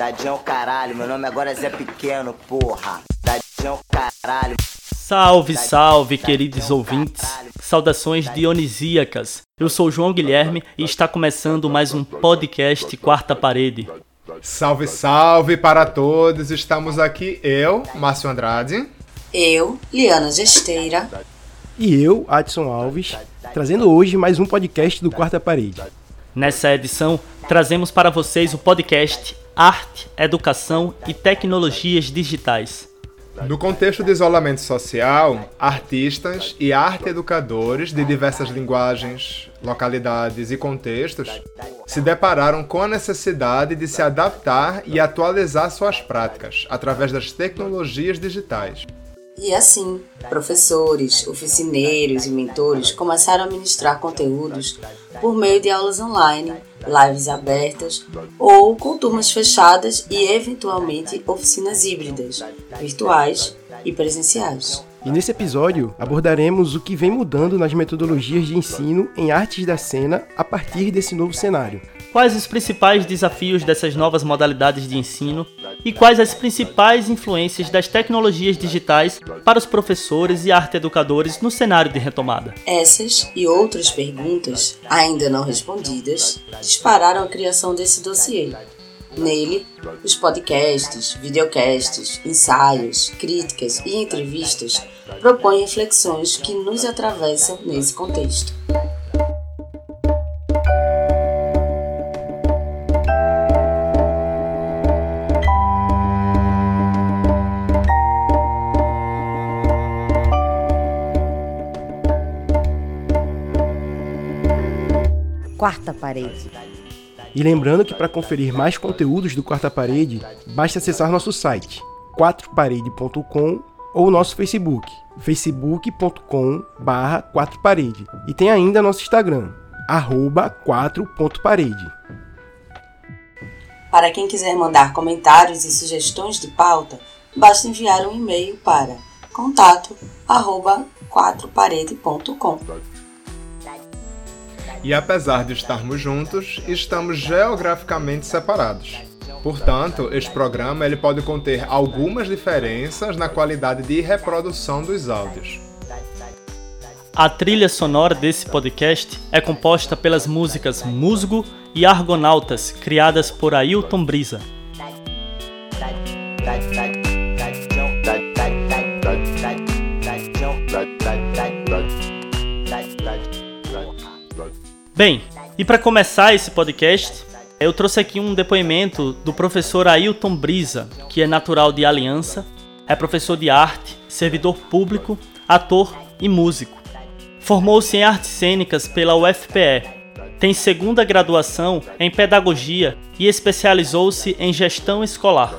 Dadinho caralho, meu nome agora é Zé Pequeno, porra. Dadinho caralho. Salve, salve, queridos ouvintes. Saudações dionisíacas. Eu sou João Guilherme e está começando mais um podcast Quarta Parede. Salve, salve para todos. Estamos aqui eu, Márcio Andrade. Eu, Liana Gesteira. E eu, Adson Alves, trazendo hoje mais um podcast do Quarta Parede. Nessa edição, trazemos para vocês o podcast Arte, Educação e Tecnologias Digitais. No contexto de isolamento social, artistas e arte educadores de diversas linguagens, localidades e contextos se depararam com a necessidade de se adaptar e atualizar suas práticas através das tecnologias digitais. E assim, professores, oficineiros e mentores começaram a ministrar conteúdos por meio de aulas online, lives abertas ou com turmas fechadas e, eventualmente, oficinas híbridas, virtuais e presenciais. E nesse episódio abordaremos o que vem mudando nas metodologias de ensino em artes da cena a partir desse novo cenário. Quais os principais desafios dessas novas modalidades de ensino e quais as principais influências das tecnologias digitais para os professores e arte educadores no cenário de retomada? Essas e outras perguntas, ainda não respondidas, dispararam a criação desse dossiê. Nele, os podcasts, videocasts, ensaios, críticas e entrevistas propõem reflexões que nos atravessam nesse contexto. Quarta Parede. E lembrando que para conferir mais conteúdos do Quarta Parede, basta acessar nosso site, quatroparede.com ou nosso Facebook, facebook.com barra quatroparede. E tem ainda nosso Instagram, arroba 4.parede. Para quem quiser mandar comentários e sugestões de pauta, basta enviar um e-mail para contato arroba quatroparede.com. E apesar de estarmos juntos, estamos geograficamente separados. Portanto, este programa ele pode conter algumas diferenças na qualidade de reprodução dos áudios. A trilha sonora desse podcast é composta pelas músicas Musgo e Argonautas, criadas por Ailton Brisa. Bem, e para começar esse podcast, eu trouxe aqui um depoimento do professor Ailton Brisa, que é natural de Aliança, é professor de arte, servidor público, ator e músico. Formou-se em artes cênicas pela UFPE. Tem segunda graduação em pedagogia e especializou-se em gestão escolar.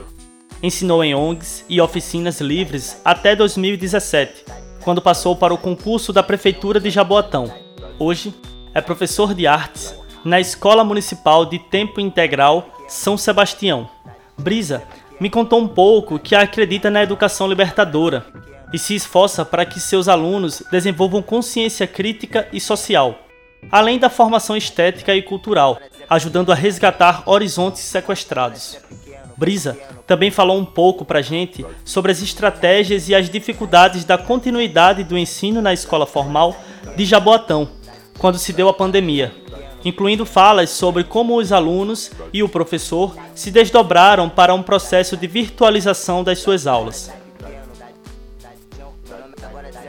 Ensinou em ONGs e oficinas livres até 2017, quando passou para o concurso da Prefeitura de Jaboatão. Hoje é professor de artes na Escola Municipal de Tempo Integral São Sebastião. Brisa me contou um pouco que acredita na educação libertadora e se esforça para que seus alunos desenvolvam consciência crítica e social, além da formação estética e cultural, ajudando a resgatar horizontes sequestrados. Brisa também falou um pouco para a gente sobre as estratégias e as dificuldades da continuidade do ensino na escola formal de Jaboatão, quando se deu a pandemia, incluindo falas sobre como os alunos e o professor se desdobraram para um processo de virtualização das suas aulas.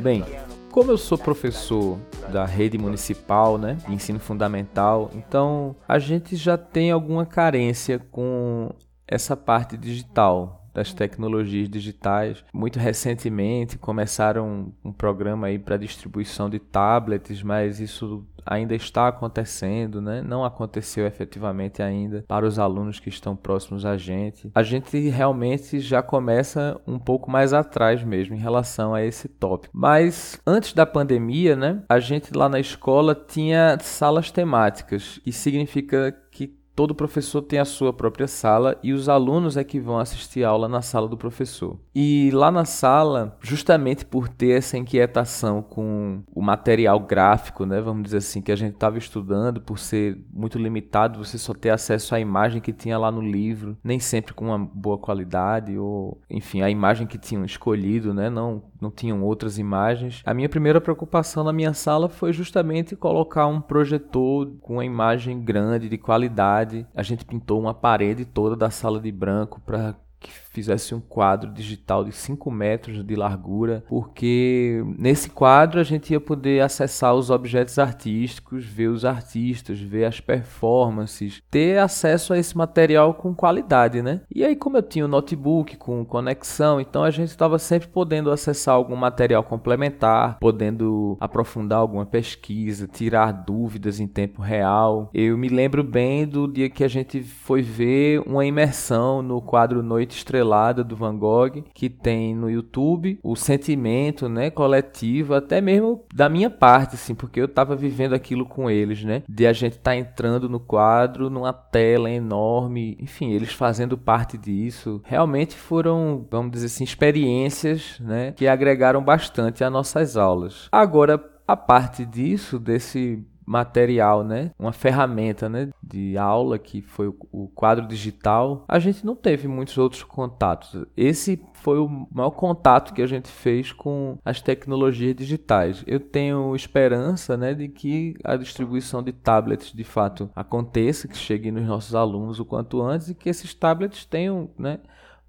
Bem, como eu sou professor da rede municipal, né, de ensino fundamental, então a gente já tem alguma carência com essa parte digital, das tecnologias digitais. Muito recentemente começaram um programa aí para distribuição de tablets, mas isso ainda está acontecendo, né? Não aconteceu efetivamente ainda para os alunos que estão próximos a gente. A gente realmente já começa um pouco mais atrás mesmo em relação a esse tópico. Mas antes da pandemia, né? A gente lá na escola tinha salas temáticas, e significa que todo professor tem a sua própria sala e os alunos é que vão assistir aula na sala do professor. E lá na sala, justamente por ter essa inquietação com o material gráfico, né, vamos dizer assim, que a gente estava estudando, por ser muito limitado, você só ter acesso à imagem que tinha lá no livro, nem sempre com uma boa qualidade ou, enfim, a imagem que tinham escolhido, né, não não tinham outras imagens. A minha primeira preocupação na minha sala foi justamente colocar um projetor com uma imagem grande de qualidade. A gente pintou uma parede toda da sala de branco para que fizesse um quadro digital de 5 metros de largura, porque nesse quadro a gente ia poder acessar os objetos artísticos, ver os artistas, ver as performances, ter acesso a esse material com qualidade, né? E aí, como eu tinha um notebook com conexão, então a gente estava sempre podendo acessar algum material complementar, podendo aprofundar alguma pesquisa, tirar dúvidas em tempo real. Eu me lembro bem do dia que a gente foi ver uma imersão no quadro Noite Estrelada estrelada do Van Gogh que tem no YouTube, o sentimento, né, coletivo, até mesmo da minha parte, assim, porque eu estava vivendo aquilo com eles, né, de a gente tá entrando no quadro, numa tela enorme, enfim, eles fazendo parte disso, realmente foram, vamos dizer assim, experiências, né, que agregaram bastante às nossas aulas. Agora, a parte disso, desse material, né? Uma ferramenta, né? De aula que foi o quadro digital. A gente não teve muitos outros contatos. Esse foi o maior contato que a gente fez com as tecnologias digitais. Eu tenho esperança, né, de que a distribuição de tablets de fato aconteça, que chegue nos nossos alunos o quanto antes e que esses tablets tenham, né?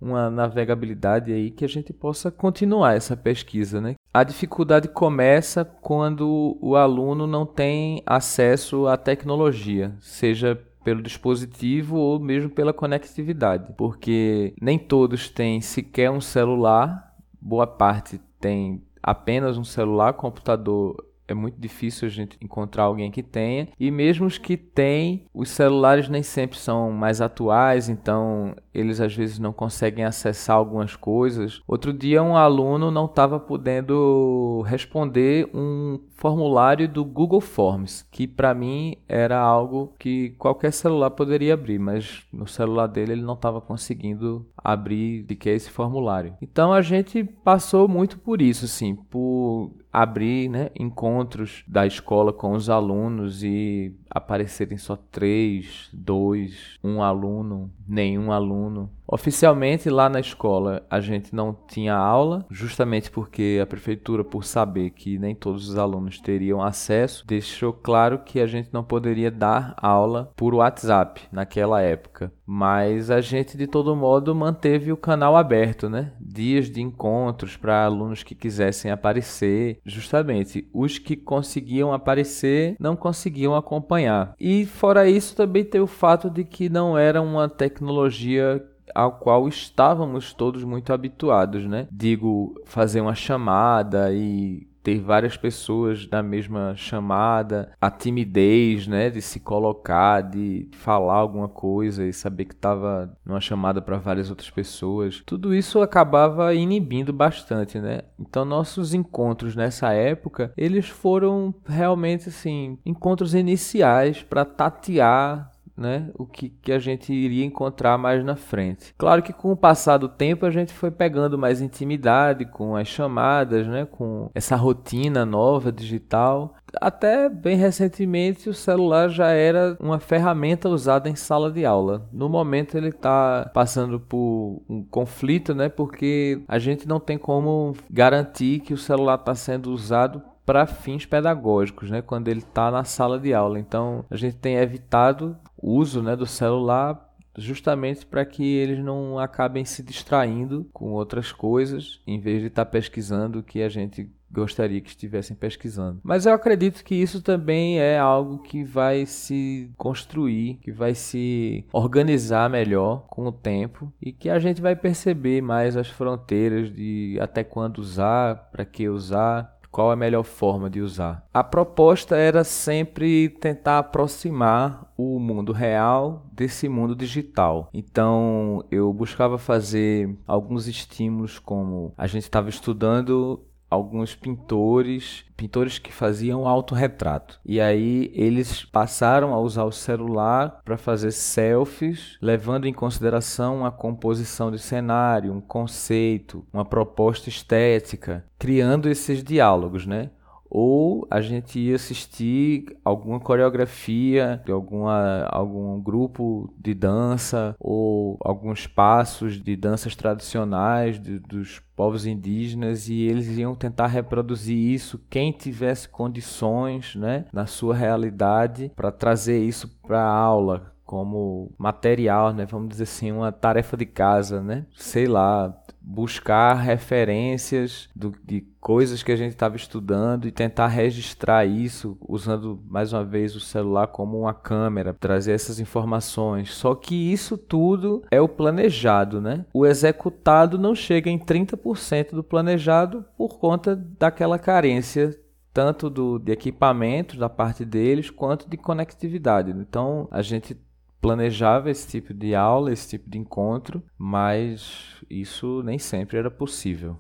Uma navegabilidade aí que a gente possa continuar essa pesquisa, né? A dificuldade começa quando o aluno não tem acesso à tecnologia, seja pelo dispositivo ou mesmo pela conectividade, porque nem todos têm sequer um celular, boa parte tem apenas um celular, computador é muito difícil a gente encontrar alguém que tenha. E mesmo os que têm, os celulares nem sempre são mais atuais, então eles às vezes não conseguem acessar algumas coisas. Outro dia um aluno não estava podendo responder um formulário do Google Forms, que para mim era algo que qualquer celular poderia abrir, mas no celular dele ele não estava conseguindo abrir de que é esse formulário. Então a gente passou muito por isso, assim, por abrir né, encontros da escola com os alunos e aparecerem só três, dois, um aluno, nenhum aluno aluno Oficialmente lá na escola a gente não tinha aula, justamente porque a prefeitura, por saber que nem todos os alunos teriam acesso, deixou claro que a gente não poderia dar aula por WhatsApp naquela época. Mas a gente de todo modo manteve o canal aberto, né? Dias de encontros para alunos que quisessem aparecer. Justamente, os que conseguiam aparecer não conseguiam acompanhar. E fora isso, também tem o fato de que não era uma tecnologia ao qual estávamos todos muito habituados, né? Digo, fazer uma chamada e ter várias pessoas na mesma chamada, a timidez, né, de se colocar, de falar alguma coisa e saber que estava numa chamada para várias outras pessoas. Tudo isso acabava inibindo bastante, né? Então nossos encontros nessa época, eles foram realmente assim, encontros iniciais para tatear né, o que, que a gente iria encontrar mais na frente. Claro que com o passar do tempo a gente foi pegando mais intimidade com as chamadas, né, com essa rotina nova digital. Até bem recentemente o celular já era uma ferramenta usada em sala de aula. No momento ele está passando por um conflito, né, porque a gente não tem como garantir que o celular está sendo usado para fins pedagógicos, né, quando ele está na sala de aula. Então a gente tem evitado uso né, do celular justamente para que eles não acabem se distraindo com outras coisas em vez de estar tá pesquisando o que a gente gostaria que estivessem pesquisando. Mas eu acredito que isso também é algo que vai se construir, que vai se organizar melhor com o tempo e que a gente vai perceber mais as fronteiras de até quando usar, para que usar, qual a melhor forma de usar. A proposta era sempre tentar aproximar o mundo real desse mundo digital. Então eu buscava fazer alguns estímulos, como a gente estava estudando alguns pintores, pintores que faziam autorretrato. E aí eles passaram a usar o celular para fazer selfies, levando em consideração a composição de cenário, um conceito, uma proposta estética, criando esses diálogos, né? Ou a gente ia assistir alguma coreografia de alguma, algum grupo de dança ou alguns passos de danças tradicionais de, dos povos indígenas e eles iam tentar reproduzir isso quem tivesse condições né, na sua realidade para trazer isso para a aula como material, né? Vamos dizer assim, uma tarefa de casa, né? Sei lá, buscar referências do, de coisas que a gente estava estudando e tentar registrar isso usando mais uma vez o celular como uma câmera, trazer essas informações. Só que isso tudo é o planejado, né? O executado não chega em 30% do planejado por conta daquela carência tanto do, de equipamentos da parte deles quanto de conectividade. Então a gente planejava esse tipo de aula, esse tipo de encontro, mas isso nem sempre era possível.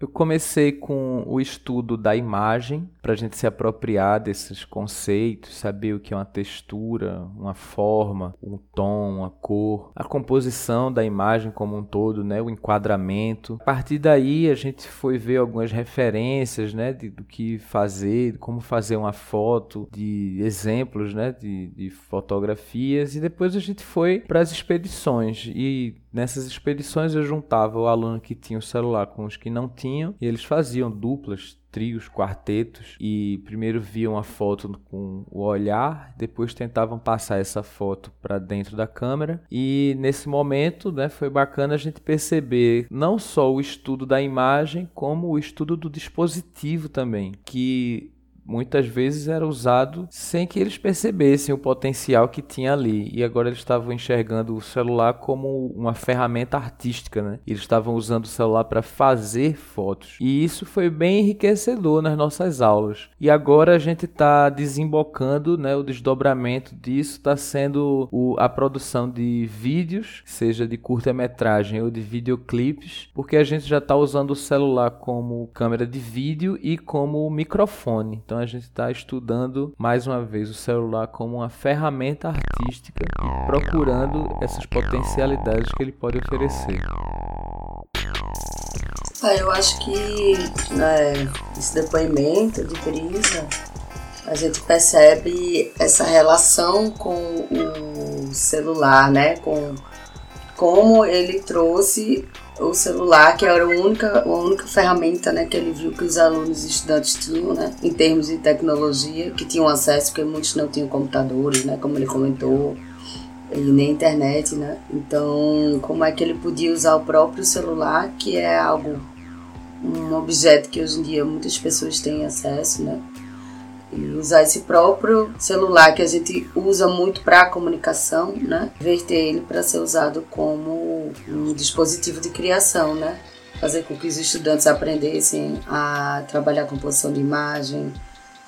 Eu comecei com o estudo da imagem, para a gente se apropriar desses conceitos, saber o que é uma textura, uma forma, um tom, uma cor, a composição da imagem como um todo, né, o enquadramento. A partir daí a gente foi ver algumas referências né, de, do que fazer, de como fazer uma foto, de exemplos né, de, de fotografias, e depois a gente foi para as expedições. E Nessas expedições eu juntava o aluno que tinha o celular com os que não tinham e eles faziam duplas, trios, quartetos e primeiro viam a foto com o olhar, depois tentavam passar essa foto para dentro da câmera e nesse momento, né, foi bacana a gente perceber não só o estudo da imagem como o estudo do dispositivo também, que muitas vezes era usado sem que eles percebessem o potencial que tinha ali. E agora eles estavam enxergando o celular como uma ferramenta artística, né? Eles estavam usando o celular para fazer fotos. E isso foi bem enriquecedor nas nossas aulas. E agora a gente está desembocando, né? O desdobramento disso está sendo o, a produção de vídeos, seja de curta-metragem ou de videoclipes, porque a gente já está usando o celular como câmera de vídeo e como microfone. Então, então a gente está estudando mais uma vez o celular como uma ferramenta artística e procurando essas potencialidades que ele pode oferecer. Ah, eu acho que né, esse depoimento de Brisa, a gente percebe essa relação com o celular, né? Com como ele trouxe o celular, que era a única, a única ferramenta né, que ele viu que os alunos e estudantes tinham, né, em termos de tecnologia, que tinham acesso, porque muitos não tinham computadores, né, como ele comentou, e nem internet, né? Então, como é que ele podia usar o próprio celular, que é algo, um objeto que hoje em dia muitas pessoas têm acesso, né? E usar esse próprio celular que a gente usa muito para comunicação, né? Verter ele para ser usado como um dispositivo de criação, né? Fazer com que os estudantes aprendessem a trabalhar com composição de imagem,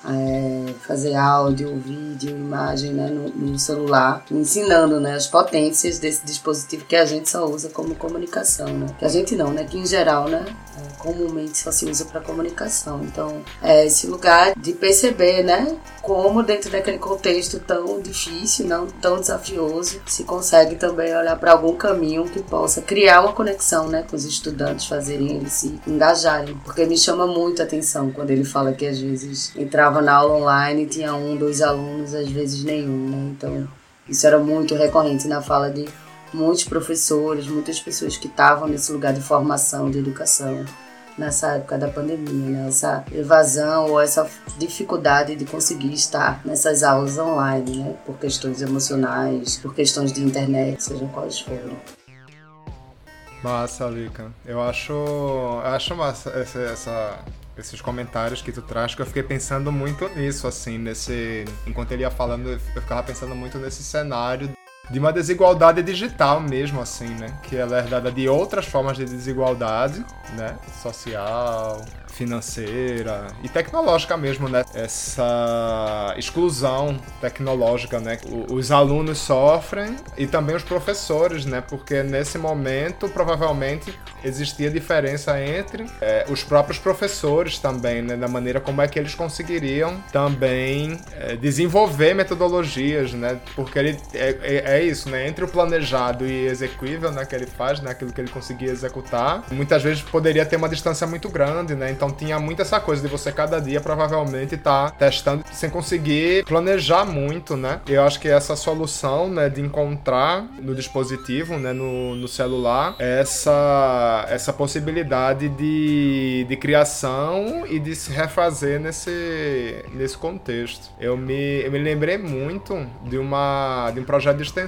é, fazer áudio, vídeo, imagem né, no, no, celular, ensinando né, as potências desse dispositivo que a gente só usa como comunicação. Né? Que a gente não, né? Que em geral, né? É, comumente só se usa para comunicação. Então, é esse lugar de perceber, né? Como dentro daquele contexto tão difícil, não tão desafioso, se consegue também olhar para algum caminho que possa criar uma conexão, né? Com os estudantes, fazerem eles se engajarem. Porque me chama muito a atenção quando ele fala que às vezes entrava estava na aula online tinha um, dois alunos, às vezes nenhum, né? Então, isso era muito recorrente na fala de muitos professores, muitas pessoas que estavam nesse lugar de formação, de educação, nessa época da pandemia, né? Essa evasão ou essa dificuldade de conseguir estar nessas aulas online, né? Por questões emocionais, por questões de internet, sejam quais forem. Massa, Lica. Eu acho, eu acho massa essa, essa esses comentários que tu traz, que eu fiquei pensando muito nisso, assim, nesse. Enquanto ele ia falando, eu ficava pensando muito nesse cenário de uma desigualdade digital mesmo, assim, né? Que ela é herdada de outras formas de desigualdade, né? Social, financeira e tecnológica mesmo, né? Essa exclusão tecnológica, né? Os alunos sofrem e também os professores, né? Porque nesse momento provavelmente existia diferença entre é, os próprios professores também, né? Da maneira como é que eles conseguiriam também é, desenvolver metodologias, né? Porque ele é, é, é, isso, né? Entre o planejado e execuível, né? Que ele faz, né? Aquilo que ele conseguia executar, muitas vezes poderia ter uma distância muito grande, né? Então tinha muito essa coisa de você cada dia provavelmente estar tá testando sem conseguir planejar muito, né? Eu acho que essa solução, né? De encontrar no dispositivo, né? No, no celular, essa essa, possibilidade de, de criação e de se refazer nesse, nesse contexto. Eu me, eu me lembrei muito de, uma, de um projeto de extensão,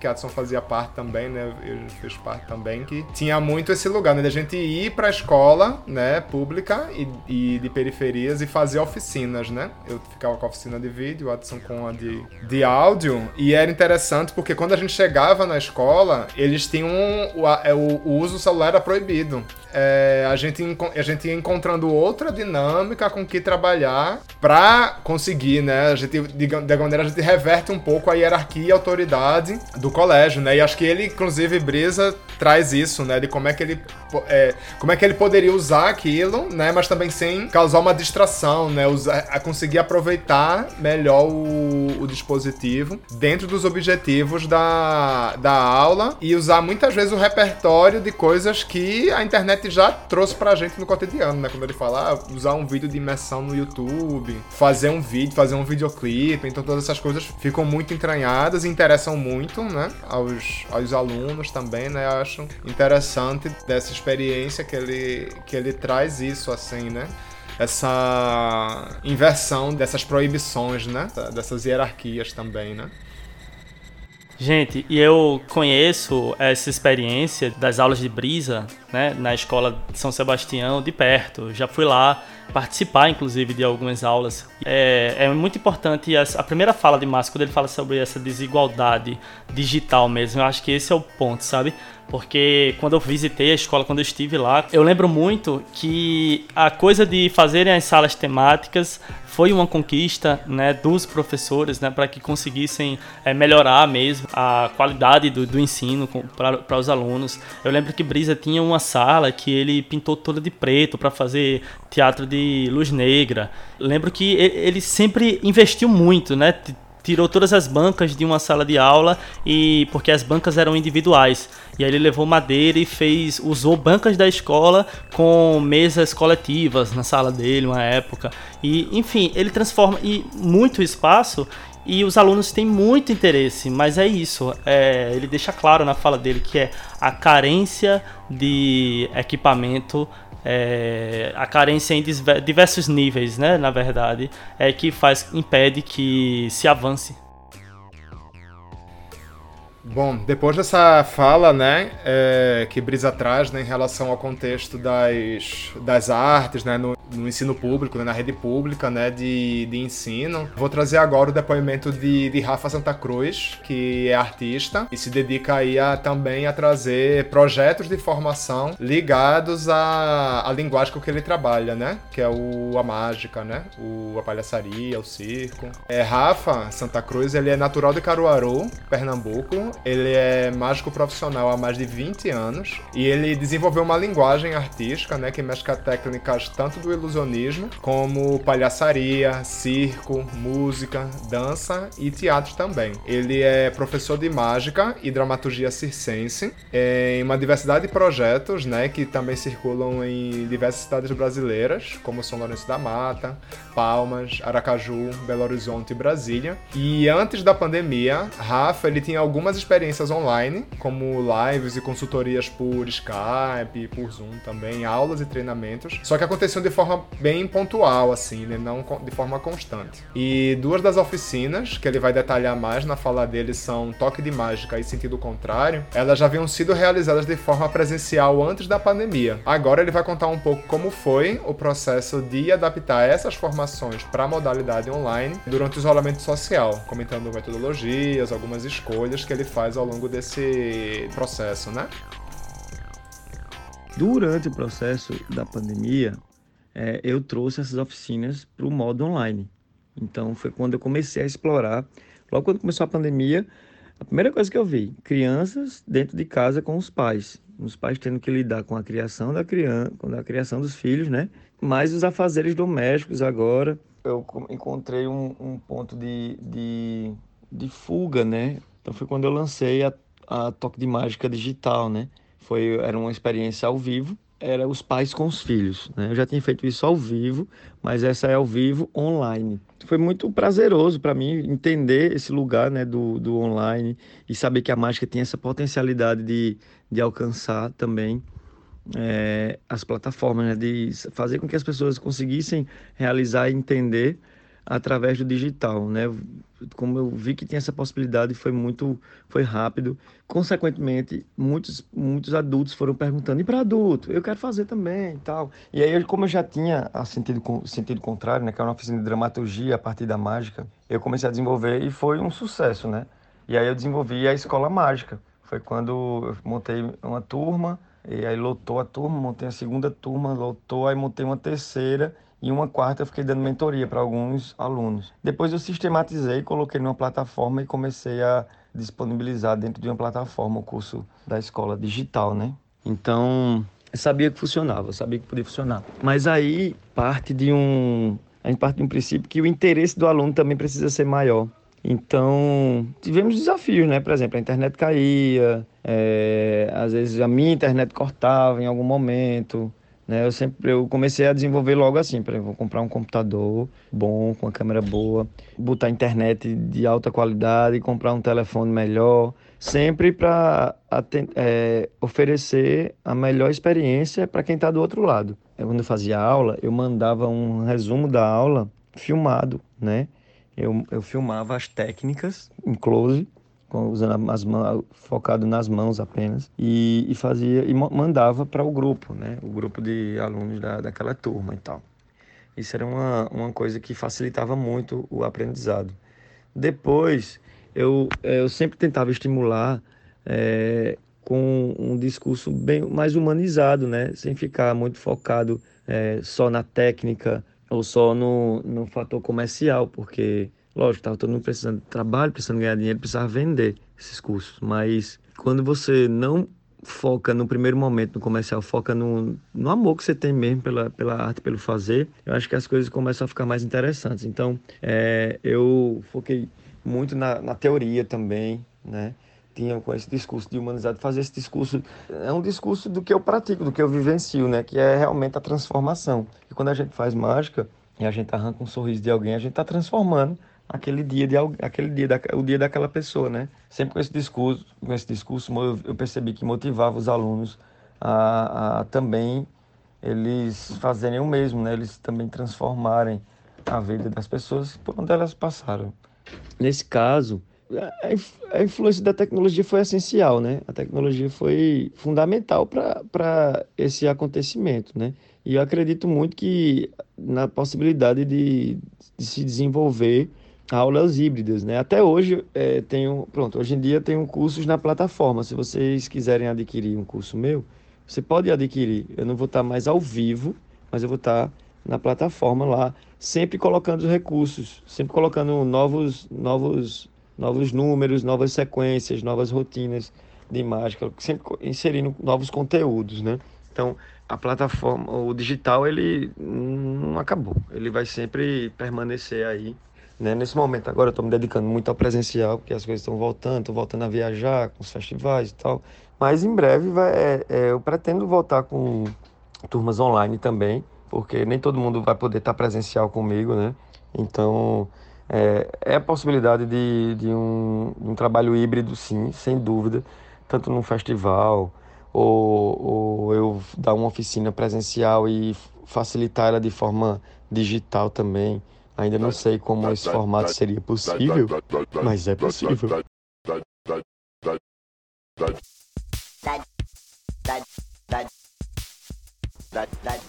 que a Adson fazia parte também, né? Eu fiz parte também, que tinha muito esse lugar, né? De a gente ir para a escola, né? Pública e, e de periferias e fazer oficinas, né? Eu ficava com a oficina de vídeo, o Adson com a de, de áudio, e era interessante porque quando a gente chegava na escola, eles tinham o, o, o uso do celular era proibido. É, a, gente, a gente ia encontrando outra dinâmica com que trabalhar para conseguir, né? A gente, de, de maneira, a gente reverte um pouco a hierarquia e autoridade do colégio, né? E acho que ele, inclusive, Brisa traz isso, né? De como é que ele, é, como é que ele poderia usar aquilo, né? Mas também sem causar uma distração, né? Usar, a conseguir aproveitar melhor o, o dispositivo dentro dos objetivos da, da aula e usar muitas vezes o repertório de coisas que a internet já trouxe pra gente no cotidiano, né? Quando ele fala, ah, usar um vídeo de imersão no YouTube, fazer um vídeo, fazer um videoclipe, então todas essas coisas ficam muito entranhadas e interessam muito, né? Aos, aos alunos também, né? Eu acho interessante dessa experiência que ele, que ele traz isso, assim, né? Essa inversão dessas proibições, né? Dessas hierarquias também, né? Gente, e eu conheço essa experiência das aulas de brisa, né, na escola de São Sebastião de perto. Já fui lá participar, inclusive, de algumas aulas. É, é muito importante a, primeira fala de Márcio, quando ele fala sobre essa desigualdade digital mesmo. Eu acho que esse é o ponto, sabe? Porque quando eu visitei a escola, quando eu estive lá, eu lembro muito que a coisa de fazerem as salas temáticas foi uma conquista né, dos professores né, para que conseguissem é, melhorar mesmo a qualidade do, do ensino para os alunos. Eu lembro que Brisa tinha uma sala que ele pintou toda de preto para fazer teatro de luz negra. lembro que ele sempre investiu muito, né? tirou todas as bancas de uma sala de aula e porque as bancas eram individuais. E aí ele levou madeira e fez, usou bancas da escola com mesas coletivas na sala dele, uma época. E enfim, ele transforma e muito espaço e os alunos têm muito interesse, mas é isso. É, ele deixa claro na fala dele que é a carência de equipamento é, a carência em diversos níveis, né, na verdade, é que faz impede que se avance. Bom, depois dessa fala, né, é, que Brisa traz né, em relação ao contexto das, das artes, né, no, no ensino público, né, na rede pública, né, de, de ensino, vou trazer agora o depoimento de, de Rafa Santa Cruz, que é artista e se dedica aí a, também a trazer projetos de formação ligados à, à linguagem com que ele trabalha, né, que é o a mágica, né, o a palhaçaria, o circo. É, Rafa Santa Cruz, ele é natural de Caruaru, Pernambuco, ele é mágico profissional há mais de 20 anos e ele desenvolveu uma linguagem artística, né, que com técnicas tanto do ilusionismo como palhaçaria, circo, música, dança e teatro também. Ele é professor de mágica e dramaturgia circense em uma diversidade de projetos, né, que também circulam em diversas cidades brasileiras, como São Lourenço da Mata, Palmas, Aracaju, Belo Horizonte e Brasília. E antes da pandemia, Rafa ele tinha algumas experiências online, como lives e consultorias por Skype, por Zoom também, aulas e treinamentos, só que aconteciam de forma bem pontual, assim, né? não de forma constante. E duas das oficinas, que ele vai detalhar mais na fala dele, são Toque de Mágica e Sentido Contrário, elas já haviam sido realizadas de forma presencial antes da pandemia. Agora ele vai contar um pouco como foi o processo de adaptar essas formações para a modalidade online durante o isolamento social, comentando metodologias, algumas escolhas que ele faz pais ao longo desse processo, né? Durante o processo da pandemia, é, eu trouxe essas oficinas para o modo online. Então foi quando eu comecei a explorar. Logo quando começou a pandemia, a primeira coisa que eu vi, crianças dentro de casa com os pais. Os pais tendo que lidar com a criação da criança, com a criação dos filhos, né? Mais os afazeres domésticos agora. Eu encontrei um, um ponto de, de, de, fuga, né? Então foi quando eu lancei a, a Toque de Mágica Digital, né? Foi, era uma experiência ao vivo, era os pais com os filhos. Né? Eu já tinha feito isso ao vivo, mas essa é ao vivo online. Foi muito prazeroso para mim entender esse lugar né, do, do online e saber que a mágica tem essa potencialidade de, de alcançar também é, as plataformas, né, de fazer com que as pessoas conseguissem realizar e entender através do digital, né? Como eu vi que tinha essa possibilidade, foi muito, foi rápido. Consequentemente, muitos, muitos adultos foram perguntando: e para adulto? Eu quero fazer também, e tal. E aí, como eu já tinha a sentido sentido contrário, né? Que é uma oficina de dramaturgia a partir da mágica, eu comecei a desenvolver e foi um sucesso, né? E aí eu desenvolvi a escola mágica. Foi quando eu montei uma turma e aí lotou a turma, montei a segunda turma, lotou, aí montei uma terceira e uma quarta eu fiquei dando mentoria para alguns alunos. Depois eu sistematizei, coloquei numa plataforma e comecei a disponibilizar dentro de uma plataforma o curso da escola digital, né? Então, eu sabia que funcionava, eu sabia que podia funcionar. Mas aí parte de um a gente parte de um princípio que o interesse do aluno também precisa ser maior. Então, tivemos desafios, né? Por exemplo, a internet caía, é, às vezes a minha internet cortava em algum momento, né? Eu sempre eu comecei a desenvolver logo assim, para vou comprar um computador bom, com a câmera boa, botar internet de alta qualidade, comprar um telefone melhor, sempre para é, oferecer a melhor experiência para quem está do outro lado. Eu, quando eu fazia aula, eu mandava um resumo da aula filmado, né? Eu, eu filmava as técnicas em close usando as mãos, focado nas mãos apenas, e, e fazia e mandava para o grupo, né? O grupo de alunos da, daquela turma e tal. Isso era uma, uma coisa que facilitava muito o aprendizado. Depois, eu, eu sempre tentava estimular é, com um discurso bem mais humanizado, né? Sem ficar muito focado é, só na técnica ou só no, no fator comercial, porque Lógico, estava todo mundo precisando de trabalho, precisando ganhar dinheiro, precisava vender esses cursos. Mas quando você não foca no primeiro momento no comercial, foca no, no amor que você tem mesmo pela, pela arte, pelo fazer, eu acho que as coisas começam a ficar mais interessantes. Então, é, eu foquei muito na, na teoria também, né? Tinha com esse discurso de humanidade, fazer esse discurso é um discurso do que eu pratico, do que eu vivencio, né? Que é realmente a transformação. E quando a gente faz mágica e a gente arranca um sorriso de alguém, a gente está transformando aquele dia de aquele dia o dia daquela pessoa, né? Sempre com esse discurso, com esse discurso eu percebi que motivava os alunos a, a também eles fazerem o mesmo, né? Eles também transformarem a vida das pessoas por onde elas passaram. Nesse caso, a influência da tecnologia foi essencial, né? A tecnologia foi fundamental para esse acontecimento, né? E eu acredito muito que na possibilidade de, de se desenvolver aulas híbridas, né? Até hoje é, tenho, pronto, hoje em dia tenho cursos na plataforma. Se vocês quiserem adquirir um curso meu, você pode adquirir. Eu não vou estar mais ao vivo, mas eu vou estar na plataforma lá, sempre colocando os recursos, sempre colocando novos, novos, novos números, novas sequências, novas rotinas de mágica, sempre inserindo novos conteúdos, né? Então, a plataforma, o digital, ele não acabou. Ele vai sempre permanecer aí né? Nesse momento agora eu estou me dedicando muito ao presencial, porque as coisas estão voltando, estou voltando a viajar com os festivais e tal. Mas em breve vai, é, é, eu pretendo voltar com turmas online também, porque nem todo mundo vai poder estar presencial comigo, né? Então é, é a possibilidade de, de um, um trabalho híbrido, sim, sem dúvida, tanto num festival ou, ou eu dar uma oficina presencial e facilitar ela de forma digital também. Ainda não sei como esse formato seria possível, mas é possível.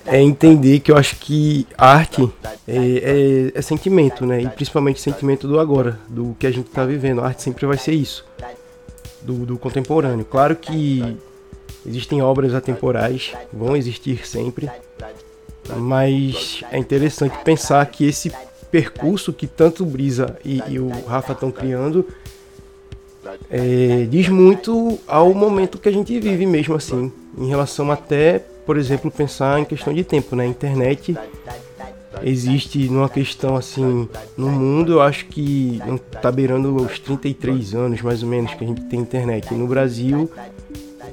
É entender que eu acho que arte é, é, é sentimento, né? E principalmente sentimento do agora, do que a gente está vivendo. A arte sempre vai ser isso. do, do contemporâneo. Claro que existem obras atemporais, vão existir sempre, mas é interessante pensar que esse percurso que tanto o Brisa e, e o Rafa estão criando é, diz muito ao momento que a gente vive mesmo assim, em relação até, por exemplo, pensar em questão de tempo, né? A internet existe numa questão assim, no mundo eu acho que não tá beirando os 33 anos mais ou menos que a gente tem internet. E no Brasil,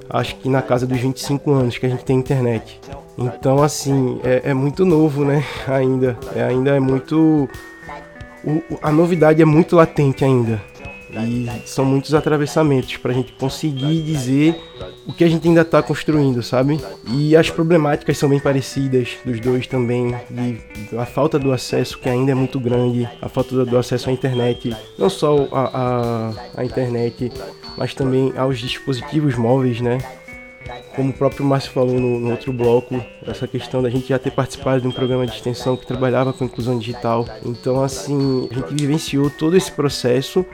acho que na casa dos 25 anos que a gente tem internet. Então assim, é, é muito novo, né? Ainda. É, ainda é muito. O, a novidade é muito latente ainda. E são muitos atravessamentos para a gente conseguir dizer o que a gente ainda está construindo, sabe? E as problemáticas são bem parecidas dos dois também, de a falta do acesso que ainda é muito grande, a falta do acesso à internet, não só a, a internet, mas também aos dispositivos móveis, né? Como o próprio Márcio falou no, no, outro bloco, essa questão da gente já ter participado de um programa de extensão que trabalhava com inclusão digital. Então, assim, a gente vivenciou todo esse processo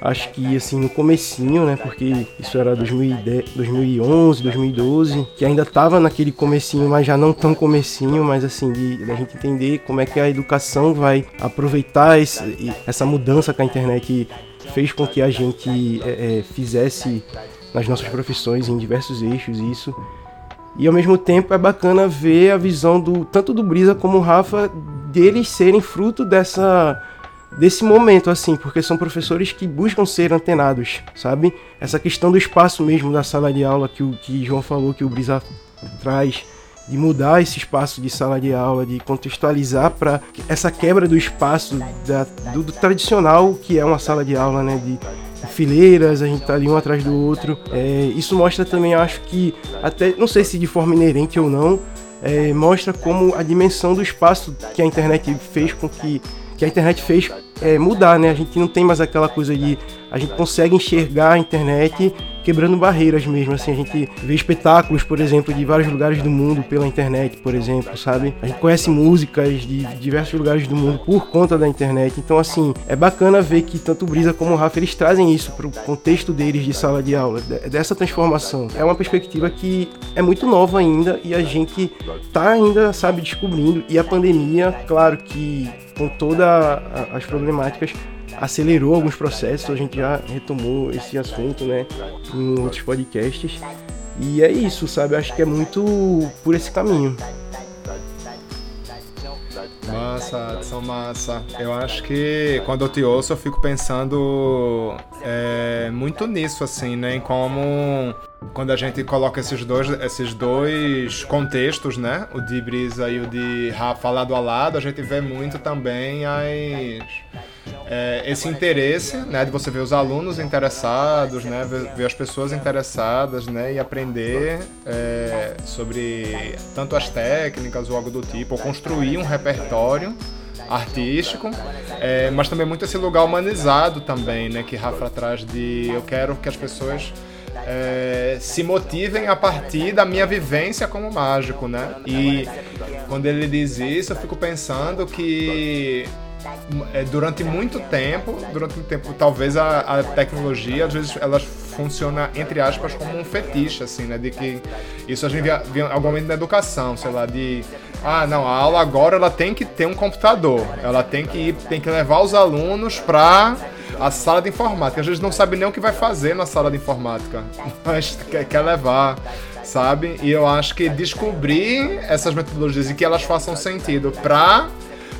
acho que assim no comecinho, né, porque isso era 2010, 2011, 2012, que ainda estava naquele comecinho, mas já não tão comecinho, mas assim a gente entender como é que a educação vai aproveitar esse, essa mudança que a internet fez com que a gente é, é, fizesse nas nossas profissões em diversos eixos isso. E ao mesmo tempo é bacana ver a visão do tanto do Brisa como o Rafa deles serem fruto dessa desse momento, assim, porque são professores que buscam ser antenados, sabe? Essa questão do espaço mesmo da sala de aula que o que João falou, que o Brisa traz, de mudar esse espaço de sala de aula, de contextualizar para essa quebra do espaço da, do, do, tradicional que é uma sala de aula, né? De, fileiras, a gente tá ali um atrás do outro. É, isso mostra também, acho que, até, não sei se de forma inerente ou não, é, mostra como a dimensão do espaço que a internet fez com que que a internet fez é, mudar, né? A gente não tem mais aquela coisa de a gente consegue enxergar a internet quebrando barreiras mesmo, assim, a gente vê espetáculos, por exemplo, de vários lugares do mundo pela internet, por exemplo, sabe? A gente conhece músicas de diversos lugares do mundo por conta da internet. Então, assim, é bacana ver que tanto o Brisa como o Rafa eles trazem isso para o contexto deles de sala de aula, dessa transformação. É uma perspectiva que é muito nova ainda e a gente tá ainda, sabe, descobrindo. E a pandemia, claro que com todas as problemáticas, acelerou alguns processos, a gente já retomou esse assunto, né, em outros podcasts. E é isso, sabe? Acho que é muito por esse caminho. Massa, são massa. Eu acho que quando eu te ouço, eu fico pensando é, muito nisso, assim, né? Em como quando a gente coloca esses dois, esses dois contextos, né? O de Brisa e o de Rafa lado a lado, a gente vê muito também as é, esse interesse, né, de você ver os alunos interessados, né, ver, ver as pessoas interessadas, né, e aprender é, sobre tanto as técnicas ou algo do tipo, ou construir um repertório artístico, é, mas também muito esse lugar humanizado também, né, que Rafa traz de eu quero que as pessoas é, se motivem a partir da minha vivência como mágico, né? E quando ele diz isso, eu fico pensando que durante muito tempo, durante muito tempo, talvez a, a, tecnologia, às vezes, ela funciona, entre aspas, como um fetiche, assim, né? De que isso a gente via, via algum momento na educação, sei lá, de ah, não, a aula agora ela tem que ter um computador, ela tem que ir, tem que levar os alunos para a sala de informática. Às vezes não sabe nem o que vai fazer na sala de informática, mas quer, quer levar sabe? E eu acho que descobrir essas metodologias e que elas façam sentido para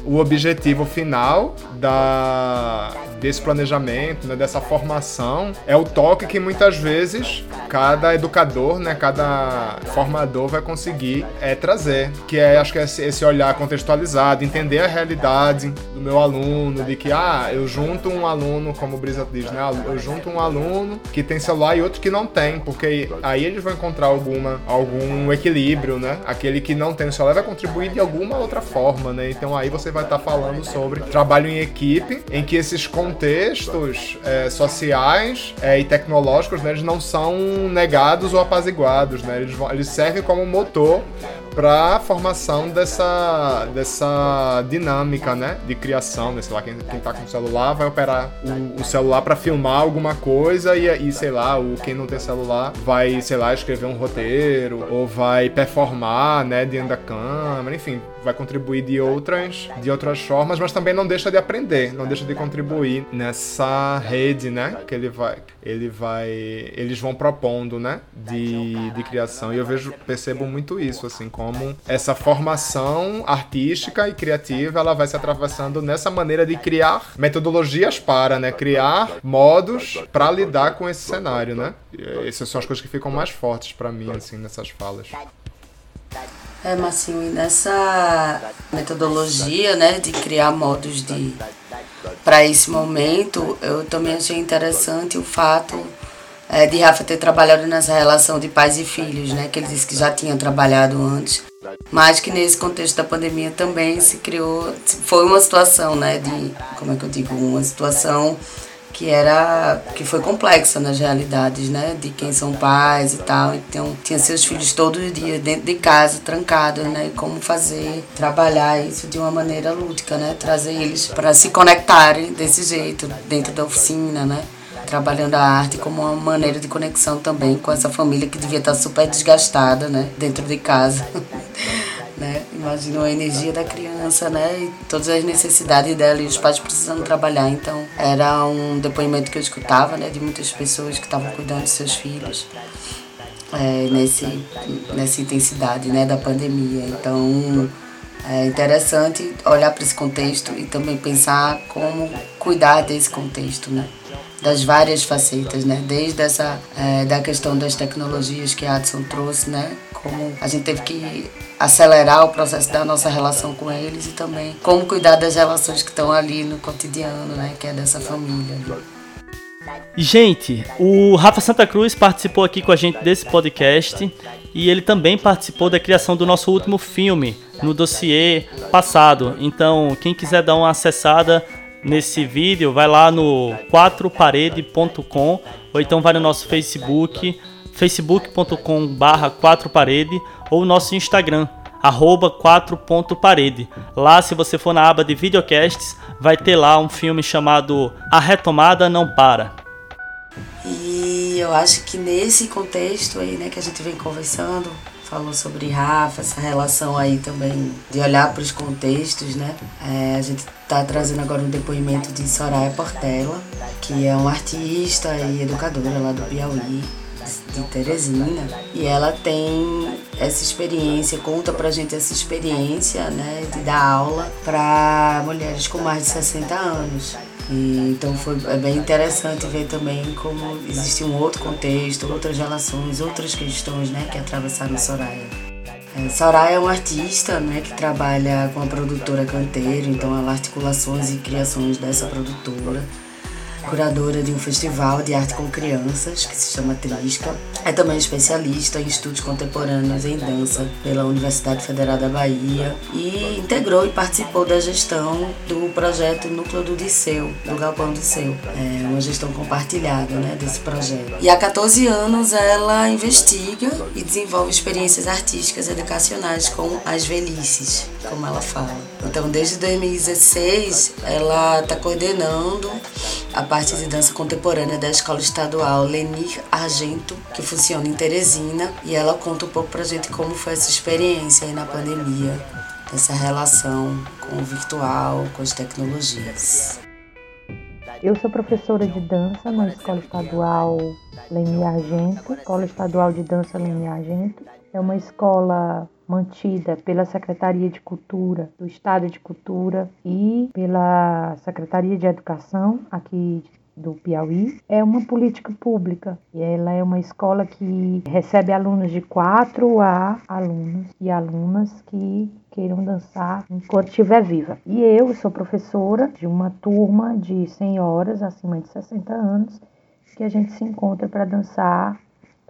o objetivo final da, desse planejamento, né, dessa formação, é o toque que muitas vezes cada educador, né, cada formador vai conseguir é, trazer, que é, acho que é esse olhar contextualizado, entender a realidade do meu aluno, de que, ah, eu junto um aluno, como o Brisa diz, né, eu junto um aluno que tem celular e outro que não tem, porque aí eles vão encontrar alguma, algum equilíbrio, né, aquele que não tem o celular vai contribuir de alguma outra forma, né, então aí você vai estar tá falando sobre trabalho em equipe, em que esses contextos é, sociais é, e tecnológicos, né, eles não são negados ou apaziguados, né? Eles, vão, eles servem como motor para a formação dessa, dessa dinâmica, né, de criação, né, sei lá, quem, quem tá com o celular vai operar o, o celular para filmar alguma coisa e, e, sei lá, o quem não tem celular vai, sei lá, escrever um roteiro ou vai performar, né, diante da câmera, enfim, vai contribuir de outras, de outras formas, mas também não deixa de aprender, não deixa de contribuir nessa rede, né, que ele vai, ele vai, eles vão propondo, né, de, de criação. E eu vejo, percebo muito isso, assim, como essa formação artística e criativa, ela vai se atravessando nessa maneira de criar metodologias para, né, criar modos para lidar com esse cenário, né. Essas são as coisas que ficam mais fortes para mim, assim, nessas falas. É, Marcinho, e nessa metodologia, né, de criar modos de para esse momento, eu também achei interessante o fato é, de Rafa ter trabalhado nessa relação de pais e filhos, né, que ele disse que já tinha trabalhado antes, mas que nesse contexto da pandemia também se criou, foi uma situação, né, de, como é que eu digo, uma situação que era que foi complexa nas realidades, né, de quem são pais e tal. Então, tinha seus filhos todos os dias dentro de casa, trancados, né, e como fazer, trabalhar isso de uma maneira lúdica, né, trazer eles para se conectarem desse jeito dentro da oficina, né? Trabalhando a arte como uma maneira de conexão também com essa família que devia estar super desgastada, né? Dentro de casa. né? Imagina a energia da criança, né? E todas as necessidades dela e os pais precisando trabalhar. Então, era um depoimento que eu escutava, né? De muitas pessoas que estavam cuidando de seus filhos. É, nesse, nessa intensidade né, da pandemia. Então, é interessante olhar para esse contexto e também pensar como cuidar desse contexto, né? Das várias facetas, né? Desde essa é, da questão das tecnologias que a Adson trouxe, né? Como a gente teve que acelerar o processo da nossa relação com eles e também como cuidar das relações que estão ali no cotidiano, né? Que é dessa família. Gente, o Rafa Santa Cruz participou aqui com a gente desse podcast e ele também participou da criação do nosso último filme no dossiê passado. Então, quem quiser dar uma acessada nesse vídeo, vai lá no 4parede.com ou então vai no nosso Facebook, facebook.com barra 4parede ou nosso Instagram, arroba 4.parede. Lá, se você for na aba de videocasts, vai ter lá um filme chamado A Retomada Não Para. E eu acho que nesse contexto aí, né, que a gente vem conversando, falou sobre Rafa, essa relação aí também de olhar para os contextos, né? É, a gente está trazendo agora um depoimento de Soraya Portela, que é uma artista e educadora lá do Piauí, de Teresina, e ela tem essa experiência, conta pra gente essa experiência, né, de dar aula para mulheres com mais de 60 anos. Então foi é bem interessante ver também como existe um outro contexto, outras relações, outras questões né, que atravessaram Soraya. É, Soraya é uma artista né, que trabalha com a produtora Canteiro, então ela articulações e criações dessa produtora curadora de um festival de arte com crianças que se chama Trisca. É também especialista em estudos contemporâneos em dança pela Universidade Federal da Bahia e integrou e participou da gestão do projeto Núcleo do Disseu, do Galpão Disseu. É uma gestão compartilhada né, desse projeto. E há 14 anos ela investiga e desenvolve experiências artísticas educacionais com as velhices, como ela fala. Então, desde 2016, ela está coordenando a parte de dança contemporânea da Escola Estadual Lenir Argento, que funciona em Teresina, e ela conta um pouco pra gente como foi essa experiência aí na pandemia, essa relação com o virtual, com as tecnologias. Eu sou professora de dança na Escola Estadual Lenir Argento, Escola Estadual de Dança Lenir Argento. É uma escola mantida pela Secretaria de Cultura do Estado de Cultura e pela Secretaria de Educação aqui do Piauí é uma política pública e ela é uma escola que recebe alunos de 4 a alunos e alunas que queiram dançar enquanto estiver viva. E eu sou professora de uma turma de senhoras acima de 60 anos que a gente se encontra para dançar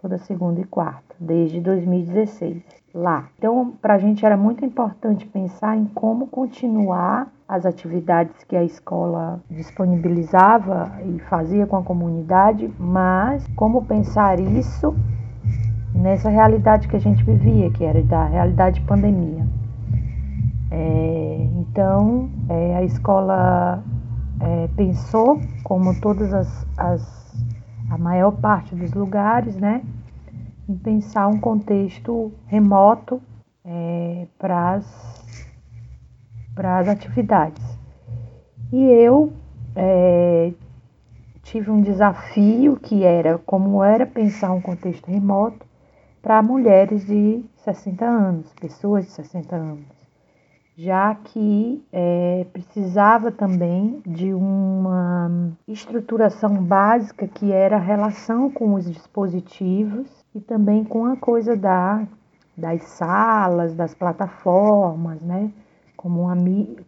toda segunda e quarta, desde 2016 lá. Então, para a gente era muito importante pensar em como continuar as atividades que a escola disponibilizava e fazia com a comunidade, mas como pensar isso nessa realidade que a gente vivia, que era da realidade de pandemia. É, então, é, a escola é, pensou, como todas as, as, a maior parte dos lugares, né, em pensar um contexto remoto é, para as atividades. E eu é, tive um desafio que era como era pensar um contexto remoto para mulheres de 60 anos, pessoas de 60 anos já que é, precisava também de uma estruturação básica que era a relação com os dispositivos e também com a coisa da, das salas, das plataformas, né? Como, a,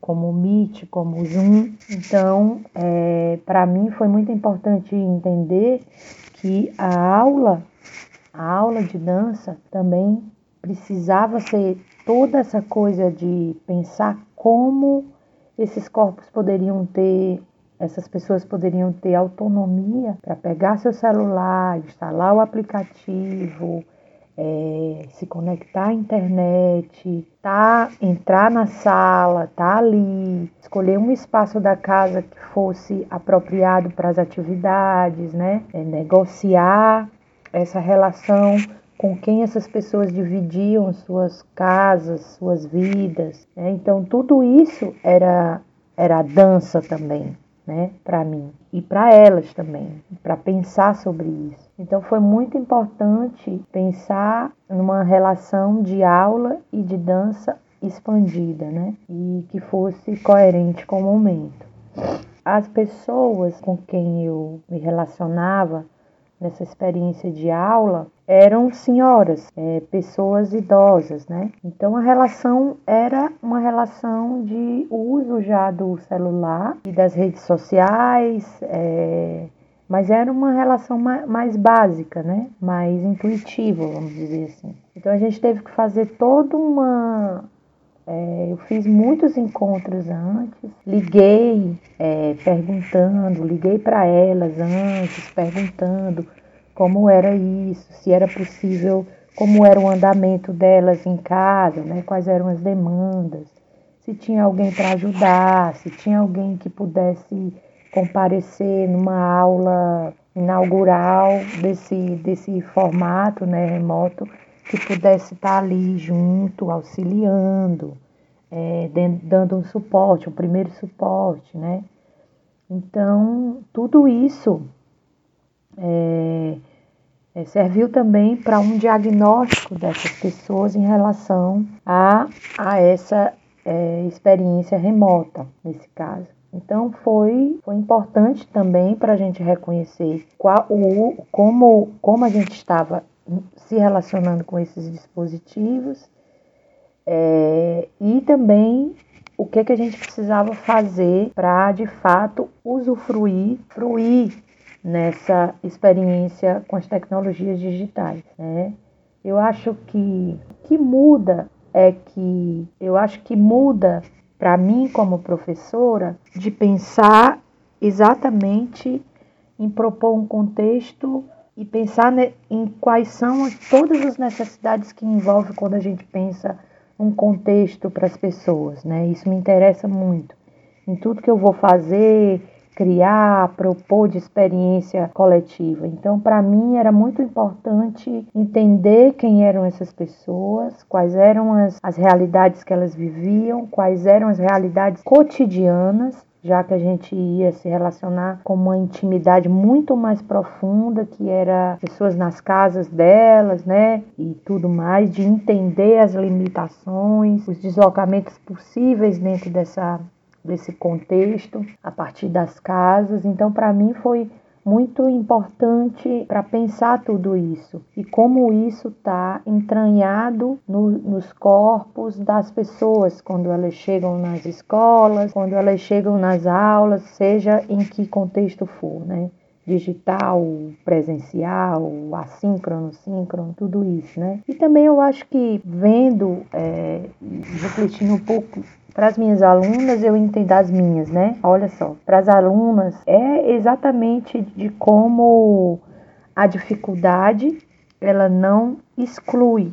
como o Meet, como o Zoom. Então, é, para mim foi muito importante entender que a aula, a aula de dança também precisava ser toda essa coisa de pensar como esses corpos poderiam ter, essas pessoas poderiam ter autonomia para pegar seu celular, instalar o aplicativo, é, se conectar à internet, tá, entrar na sala, tá ali, escolher um espaço da casa que fosse apropriado para as atividades, né? É, negociar essa relação com quem essas pessoas dividiam suas casas, suas vidas. Né? Então tudo isso era era dança também, né, para mim e para elas também, para pensar sobre isso. Então foi muito importante pensar numa relação de aula e de dança expandida, né, e que fosse coerente com o momento. As pessoas com quem eu me relacionava nessa experiência de aula eram senhoras, é, pessoas idosas, né? Então a relação era uma relação de uso já do celular e das redes sociais, é, mas era uma relação mais, mais básica, né? Mais intuitiva, vamos dizer assim. Então a gente teve que fazer toda uma é, eu fiz muitos encontros antes, liguei é, perguntando, liguei para elas antes, perguntando como era isso, se era possível, como era o andamento delas em casa, né, quais eram as demandas, se tinha alguém para ajudar, se tinha alguém que pudesse comparecer numa aula inaugural desse, desse formato né, remoto que pudesse estar ali junto, auxiliando, é, dando um suporte, um primeiro suporte, né? Então, tudo isso é, é, serviu também para um diagnóstico dessas pessoas em relação a, a essa é, experiência remota, nesse caso. Então foi, foi importante também para a gente reconhecer qual, o, como, como a gente estava se relacionando com esses dispositivos é, e também o que, que a gente precisava fazer para de fato usufruir, fruir nessa experiência com as tecnologias digitais. Né? Eu acho que que muda é que eu acho que muda para mim como professora de pensar exatamente em propor um contexto e pensar em quais são todas as necessidades que envolve quando a gente pensa um contexto para as pessoas, né? Isso me interessa muito. Em tudo que eu vou fazer, criar, propor de experiência coletiva. Então, para mim era muito importante entender quem eram essas pessoas, quais eram as, as realidades que elas viviam, quais eram as realidades cotidianas já que a gente ia se relacionar com uma intimidade muito mais profunda, que era pessoas nas casas delas, né? E tudo mais, de entender as limitações, os deslocamentos possíveis dentro dessa desse contexto, a partir das casas. Então, para mim foi muito importante para pensar tudo isso e como isso está entranhado no, nos corpos das pessoas quando elas chegam nas escolas, quando elas chegam nas aulas, seja em que contexto for, né? digital, presencial, assíncrono, síncrono, tudo isso, né? E também eu acho que vendo, é, refletindo um pouco para as minhas alunas, eu entendo as minhas, né? Olha só, para as alunas é exatamente de como a dificuldade ela não exclui,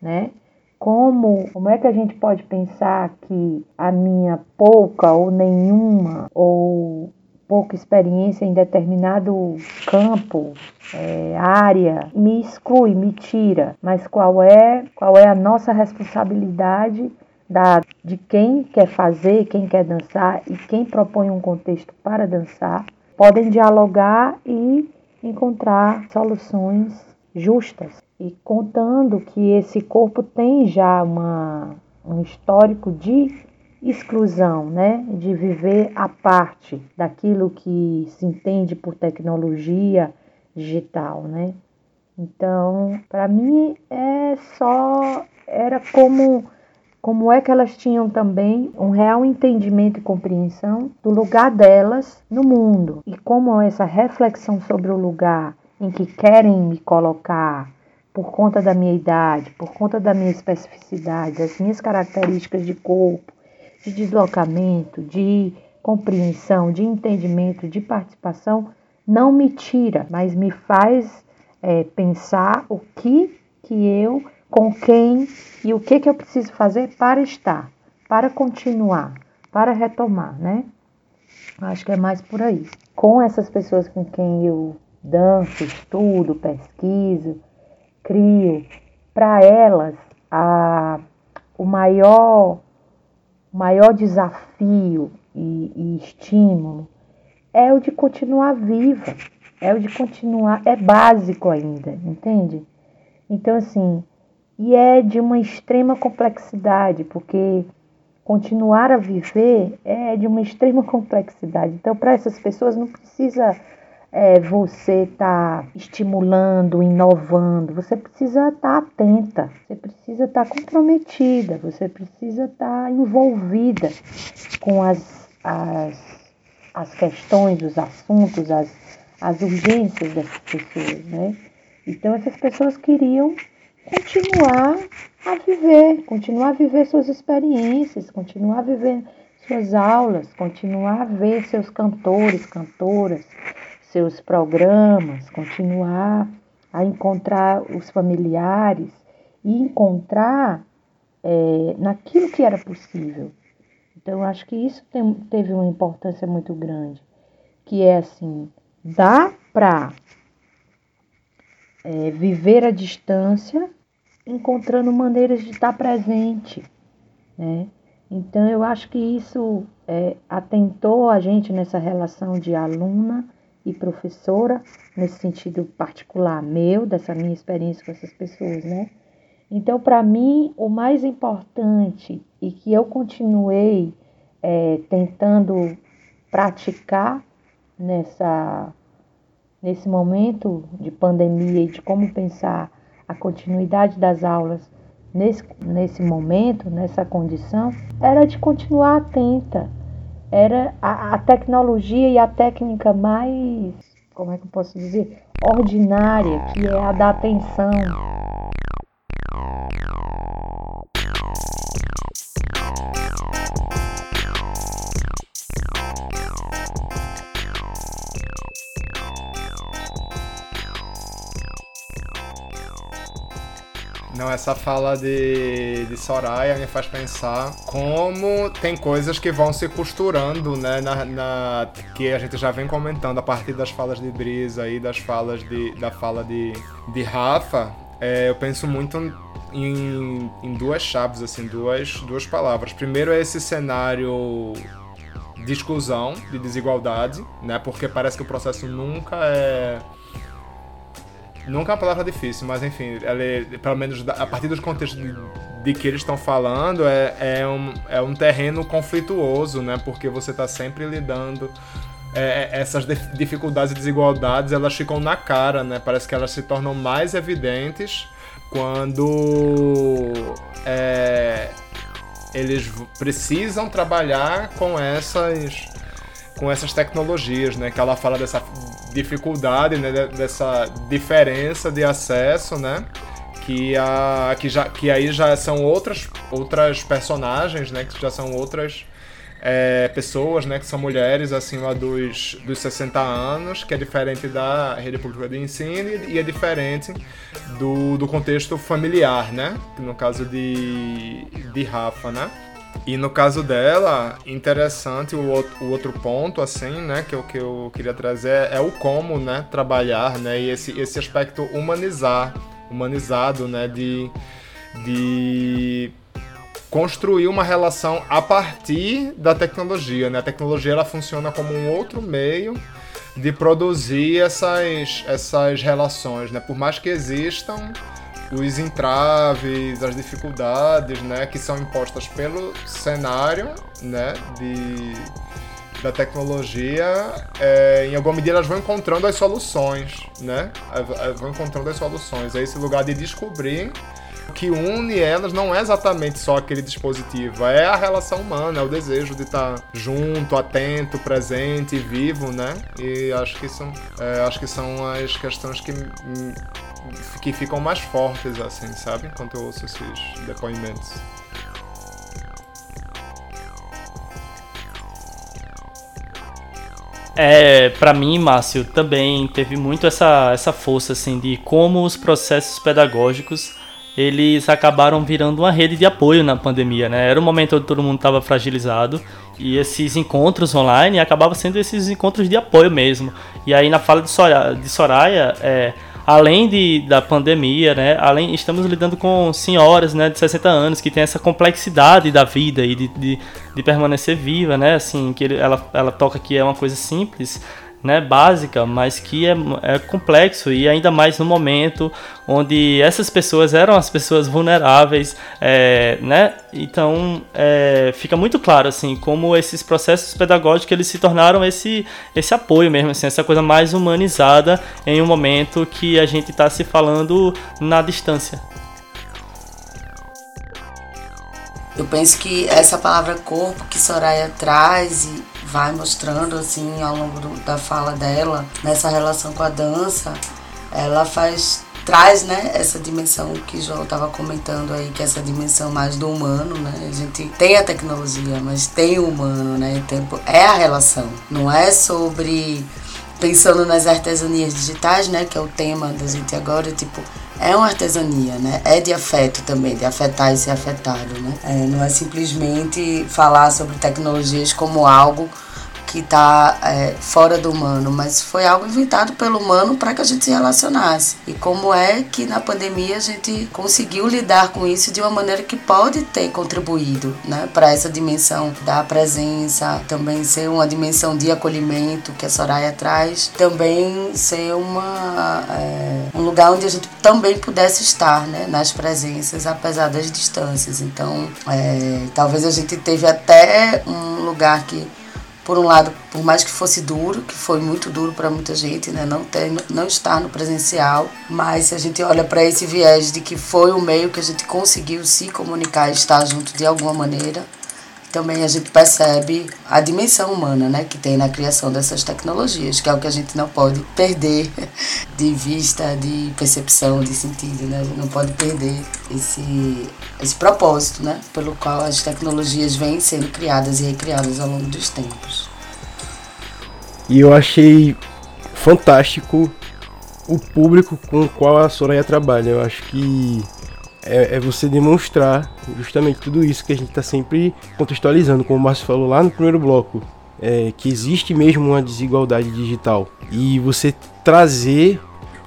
né? Como, como é que a gente pode pensar que a minha pouca ou nenhuma ou pouca experiência em determinado campo, é, área, me exclui, me tira. Mas qual é, qual é a nossa responsabilidade da, de quem quer fazer, quem quer dançar e quem propõe um contexto para dançar? Podem dialogar e encontrar soluções justas e contando que esse corpo tem já uma, um histórico de exclusão, né, de viver à parte daquilo que se entende por tecnologia digital, né? Então, para mim é só era como como é que elas tinham também um real entendimento e compreensão do lugar delas no mundo? E como essa reflexão sobre o lugar em que querem me colocar por conta da minha idade, por conta da minha especificidade, das minhas características de corpo, de deslocamento, de compreensão, de entendimento, de participação, não me tira, mas me faz é, pensar o que que eu, com quem e o que que eu preciso fazer para estar, para continuar, para retomar, né? Acho que é mais por aí. Com essas pessoas com quem eu danço, estudo, pesquiso, crio, para elas a, o maior, maior desafio e, e estímulo é o de continuar viva, é o de continuar, é básico ainda, entende? Então, assim, e é de uma extrema complexidade, porque continuar a viver é de uma extrema complexidade. Então, para essas pessoas não precisa é, você está estimulando, inovando, você precisa estar tá atenta, você precisa estar tá comprometida, você precisa estar tá envolvida com as, as, as questões, os assuntos, as, as urgências dessas pessoas, né? Então essas pessoas queriam continuar a viver, continuar a viver suas experiências, continuar a viver suas aulas, continuar a ver seus cantores, cantoras, seus programas, continuar a encontrar os familiares e encontrar é, naquilo que era possível. Então, eu acho que isso tem, teve uma importância muito grande, que é assim, dá para é, viver a distância, encontrando maneiras de estar presente, né? Então, eu acho que isso é, atentou a gente nessa relação de aluna e professora, nesse sentido particular meu, dessa minha experiência com essas pessoas, né? Então, para mim, o mais importante e que eu continuei é, tentando praticar nessa, nesse momento de pandemia e de como pensar a continuidade das aulas nesse, nesse momento, nessa condição, era de continuar atenta era a, a tecnologia e a técnica mais, como é que eu posso dizer, ordinária, que é a da atenção. Essa fala de, de Soraya me faz pensar como tem coisas que vão se costurando, né? Na, na, que a gente já vem comentando a partir das falas de Brisa e das falas de, da fala de, de Rafa. É, eu penso muito em, em duas chaves, assim, duas, duas palavras. Primeiro é esse cenário de exclusão, de desigualdade, né? Porque parece que o processo nunca é Nunca é uma palavra difícil, mas enfim, ela é, pelo menos a partir dos contextos de, de que eles estão falando, é, é, um, é um terreno conflituoso, né? Porque você está sempre lidando. É, é essas dificuldades e desigualdades elas ficam na cara, né? Parece que elas se tornam mais evidentes quando é, eles precisam trabalhar com essas com essas tecnologias, né? Que ela fala dessa dificuldade, né? Dessa diferença de acesso, né? Que, a, que, já, que aí já são outras, outras personagens, né? Que já são outras é, pessoas, né, que são mulheres acima dos, dos 60 anos, que é diferente da rede pública de ensino e é diferente do, do contexto familiar, né? No caso de, de Rafa, né? E no caso dela, interessante o o outro ponto, assim, né, que, eu, que eu queria trazer é o como, né, trabalhar, né, e esse, esse aspecto humanizar, humanizado, né, de, de construir uma relação a partir da tecnologia. Né? A tecnologia ela funciona como um outro meio de produzir essas, essas relações. Né? Por mais que existam os entraves, as dificuldades né, que são impostas pelo cenário né, de, da tecnologia, é, em alguma medida elas vão encontrando as soluções, né? Vão encontrando as soluções. É esse lugar de descobrir que une elas não é exatamente só aquele dispositivo, é a relação humana, é o desejo de estar junto, atento, presente, vivo, né? E acho que são, é, acho que são as questões que, que ficam mais fortes, assim, sabe? Quando eu ouço esses depoimentos. É, para mim, Márcio, também teve muito essa, essa força assim de como os processos pedagógicos eles acabaram virando uma rede de apoio na pandemia, né? Era um momento onde todo mundo estava fragilizado e esses encontros online acabavam sendo esses encontros de apoio mesmo. E aí na fala de Soraya, de Soraya é, além de, da pandemia, né? Além estamos lidando com senhoras, né, de 60 anos que tem essa complexidade da vida e de, de, de permanecer viva, né? Assim que ele, ela, ela toca que é uma coisa simples né, básica, mas que é, é complexo e ainda mais no momento onde essas pessoas eram as pessoas vulneráveis, é, né? Então é, fica muito claro assim como esses processos pedagógicos eles se tornaram esse esse apoio mesmo, assim, essa coisa mais humanizada em um momento que a gente está se falando na distância. Eu penso que essa palavra corpo que Soraya traz e vai mostrando assim ao longo do, da fala dela nessa relação com a dança, ela faz traz né, essa dimensão que o João estava comentando aí, que é essa dimensão mais do humano, né? A gente tem a tecnologia, mas tem o humano, né? O tempo é a relação. Não é sobre pensando nas artesanias digitais, né, que é o tema da gente agora, tipo, é uma artesania, né? É de afeto também, de afetar e ser afetado, né? É, não é simplesmente falar sobre tecnologias como algo que está é, fora do humano, mas foi algo inventado pelo humano para que a gente se relacionasse. E como é que na pandemia a gente conseguiu lidar com isso de uma maneira que pode ter contribuído né, para essa dimensão da presença, também ser uma dimensão de acolhimento que a Soraya traz, também ser uma, é, um lugar onde a gente também pudesse estar né, nas presenças, apesar das distâncias. Então, é, talvez a gente teve até um lugar que por um lado, por mais que fosse duro, que foi muito duro para muita gente, né, não ter, não estar no presencial, mas se a gente olha para esse viés de que foi o meio que a gente conseguiu se comunicar e estar junto de alguma maneira, também a gente percebe a dimensão humana né, que tem na criação dessas tecnologias, que é o que a gente não pode perder de vista, de percepção, de sentido. Né? A gente não pode perder esse, esse propósito né, pelo qual as tecnologias vêm sendo criadas e recriadas ao longo dos tempos. E eu achei fantástico o público com o qual a Soraya trabalha. Eu acho que é, é, você demonstrar justamente tudo isso que a gente está sempre contextualizando, como o Márcio falou lá no primeiro bloco, é, que existe mesmo uma desigualdade digital. E você trazer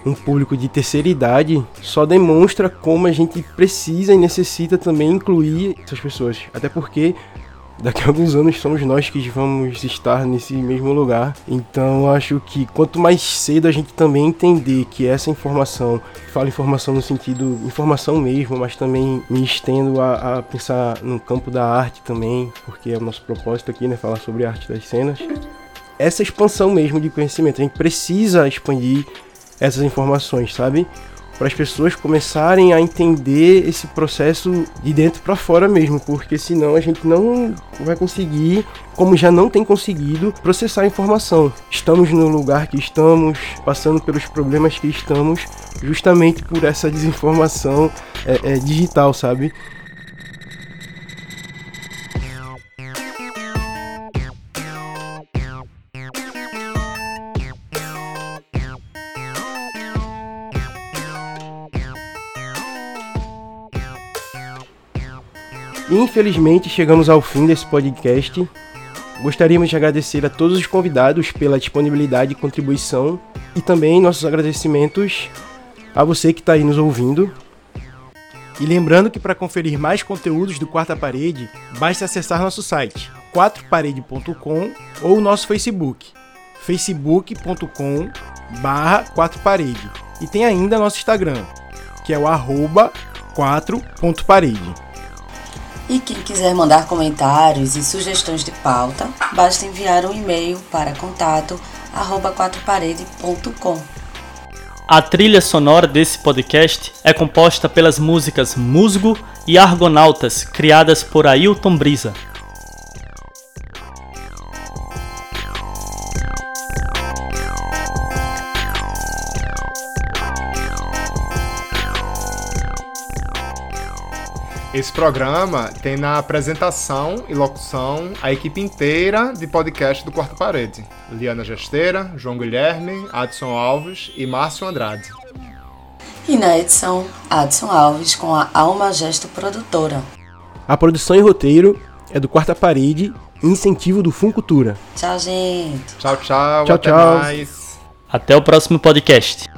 um público de terceira idade só demonstra como a gente precisa e necessita também incluir essas pessoas. Até porque daqui a alguns anos somos nós que vamos estar nesse mesmo lugar. Então acho que quanto mais cedo a gente também entender que essa informação, falo informação no sentido informação mesmo, mas também me estendo a, a pensar no campo da arte também, porque é o nosso propósito aqui, né, falar sobre a arte das cenas. Essa expansão mesmo de conhecimento, a gente precisa expandir essas informações, sabe? Para as pessoas começarem a entender esse processo de dentro para fora mesmo, porque senão a gente não vai conseguir, como já não tem conseguido, processar a informação. Estamos no lugar que estamos, passando pelos problemas que estamos, justamente por essa desinformação é, é, digital, sabe? Infelizmente chegamos ao fim desse podcast. Gostaríamos de agradecer a todos os convidados pela disponibilidade e contribuição e também nossos agradecimentos a você que está aí nos ouvindo. E lembrando que para conferir mais conteúdos do Quarta Parede, basta acessar nosso site 4parede.com ou nosso Facebook, facebook.com barra 4parede. E tem ainda nosso Instagram, que é o arroba 4.parede. E quem quiser mandar comentários e sugestões de pauta, basta enviar um e-mail para contato arroba 4parede.com. A trilha sonora desse podcast é composta pelas músicas Musgo e Argonautas, criadas por Ailton Brisa. Esse programa tem na apresentação e locução a equipe inteira de podcast do Quarto Parede. Liana Gesteira, João Guilherme, Adson Alves e Márcio Andrade. E na edição, Adson Alves com a Alma Gesto Produtora. A produção e roteiro é do Quarta Parede incentivo do Funcultura. Tchau, gente. Tchau, tchau. Tchau, até tchau. mais. Até o próximo podcast.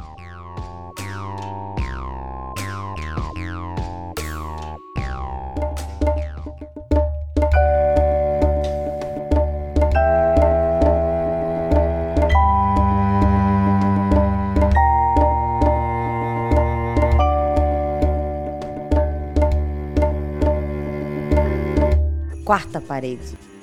Parede.